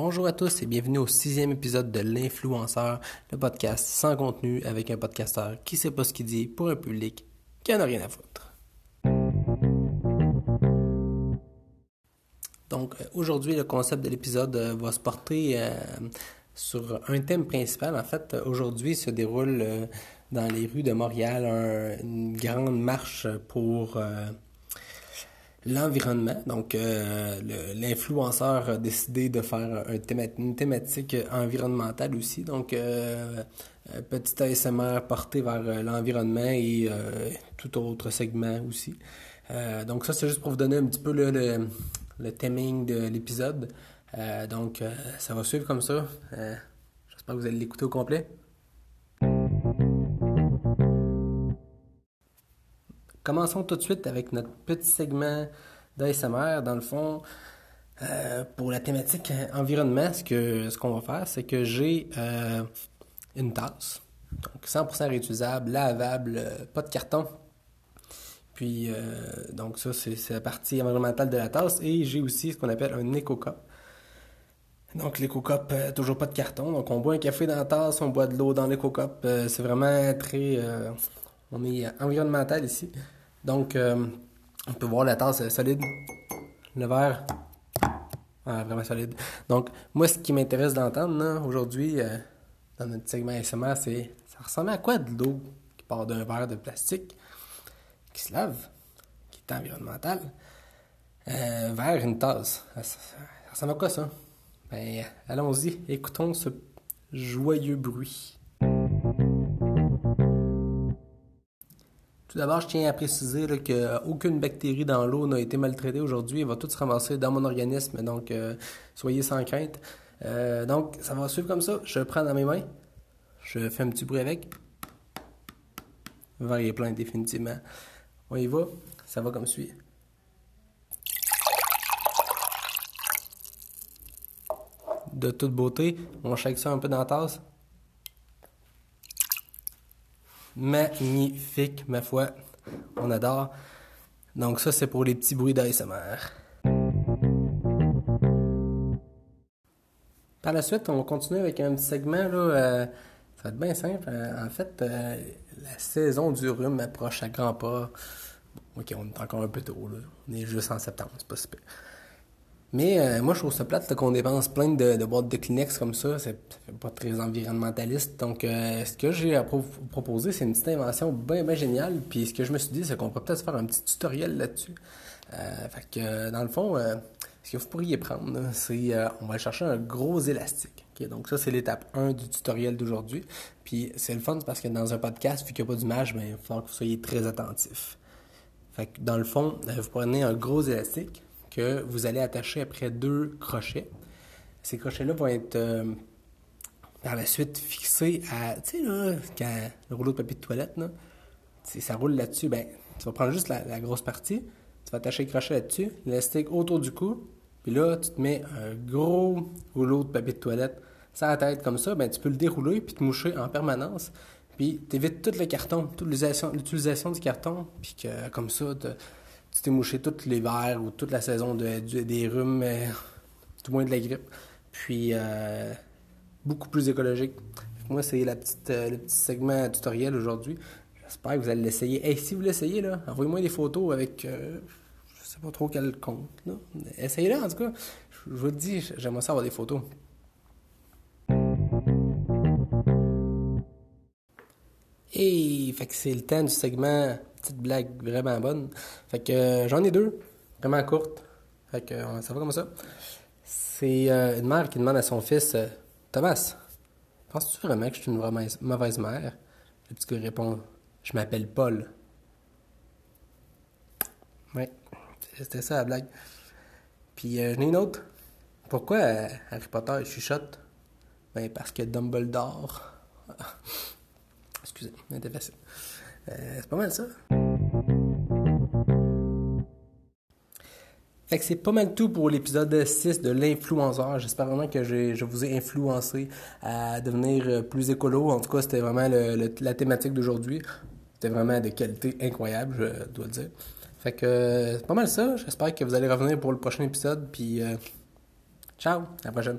Bonjour à tous et bienvenue au sixième épisode de L'influenceur, le podcast sans contenu avec un podcasteur qui sait pas ce qu'il dit pour un public qui en a rien à foutre. Donc euh, aujourd'hui, le concept de l'épisode euh, va se porter euh, sur un thème principal. En fait, aujourd'hui se déroule dans les rues de Montréal une grande marche pour l'environnement. Donc, euh, l'influenceur a décidé de faire une thématique environnementale aussi. Donc, euh, petit ASMR porté vers euh, l'environnement et tout autre segment aussi. donc, ça, c'est juste pour vous donner un petit peu le, le, le timing de l'épisode. donc, ça va suivre comme ça. J'espère que vous allez l'écouter au complet. Commençons tout de suite avec notre petit segment d'ASMR. Dans le fond, euh, pour la thématique environnement, ce qu'on ce va faire, c'est que j'ai euh, une tasse, donc 100% réutilisable, lavable, euh, pas de carton. Puis, donc ça, c'est la partie environnementale de la tasse. Et j'ai aussi ce qu'on appelle un éco-cup. Donc l'éco-cup, toujours pas de carton. Donc on boit un café dans la tasse, on boit de l'eau dans l'éco-cup. c'est vraiment très... on est environnemental ici. Donc, euh, on peut voir la tasse solide. Le verre, vraiment solide. Donc, moi, ce qui m'intéresse d'entendre aujourd'hui, euh, dans notre segment SMR, c'est ça ressemble à quoi de l'eau qui part d'un verre de plastique, qui se lave, qui est environnemental, euh, vers une tasse. Ça, ressemble à quoi ça? Ben, allons-y, écoutons ce joyeux bruit. Tout d'abord, je tiens à préciser qu'aucune bactérie dans l'eau n'a été maltraitée aujourd'hui. Elle va tout se ramasser dans mon organisme, donc euh, soyez sans crainte. Euh, donc, ça va suivre comme ça. Je prends dans mes mains. Je fais un petit bruit avec. Le est plein, définitivement. On y va. Ça va comme suit. De toute beauté, on shake ça un peu dans la tasse. Magnifique, ma foi. On adore. Donc ça, c'est pour les petits bruits d'ASMR. Par la suite, on va continuer avec un petit segment. Là, euh, ça va être bien simple. Euh, en fait, euh, la saison du rhume approche à grands pas. ok, on est encore un peu tôt. Là. On est juste en septembre, c'est pas super. Mais euh, moi, je trouve ça plate qu'on dépense plein de, boîtes de Kleenex comme ça. C'est pas très environnementaliste. Donc, euh, ce que j'ai à proposer, c'est une petite invention bien, bien géniale. Puis, ce que je me suis dit, c'est qu'on pourrait peut-être faire un petit tutoriel là-dessus. Euh, fait que, dans le fond, ce que vous pourriez prendre, c'est on va chercher un gros élastique. Donc, ça, c'est l'étape 1 du tutoriel d'aujourd'hui. Puis, c'est le fun parce que dans un podcast, vu qu'il n'y a pas d'image, ben, il va falloir que vous soyez très attentif. Fait que, dans le fond, vous prenez un gros élastique que vous allez attacher après deux crochets. Ces crochets-là vont être euh, par la suite fixés à, tu sais, là, quand le rouleau de papier de toilette, là, ça roule là-dessus, ben, tu vas prendre juste la, grosse partie, tu vas attacher le crochet là-dessus, l'élastique autour du cou, puis là, tu te mets un gros rouleau de papier de toilette sur la tête comme ça, ben, tu peux le dérouler puis te moucher en permanence. Puis tu évites tout le carton, toute l'utilisation du carton, puis que comme ça, tu t'es mouché tout l'hiver ou toute la saison de, des rhumes, tout moins de la grippe. Puis, euh, beaucoup plus écologique. Moi, c'est la petite, euh, le petit segment tutoriel aujourd'hui. J'espère que vous allez l'essayer. Et si vous l'essayez, envoyez-moi des photos avec, euh, je sais pas trop quel compte. Essayez-le, en tout cas. Je, vous dis, j'aimerais ça avoir des photos. Fait que c'est le temps du segment petite blague vraiment bonne. Fait que euh, j'en ai deux, vraiment courtes. Fait que euh, ça va comme ça. C'est euh, une mère qui demande à son fils Thomas, penses-tu vraiment que je suis une vraiment mauvaise mère Le petit gars répond Je m'appelle Paul. Ouais, c'était ça la blague. Puis j'en ai une autre. Pourquoi Harry Potter chuchote Ben parce que Dumbledore. Excusez, facile. Euh, c'est pas mal ça. Fait que c'est pas mal tout pour l'épisode 6 de l'influenceur. J'espère vraiment que je vous ai influencé à devenir plus écolo. En tout cas, c'était vraiment la thématique d'aujourd'hui. C'était vraiment de qualité incroyable, je dois le dire. Fait que c'est pas mal ça. J'espère que vous allez revenir pour le prochain épisode. Puis, euh, ciao, à la prochaine.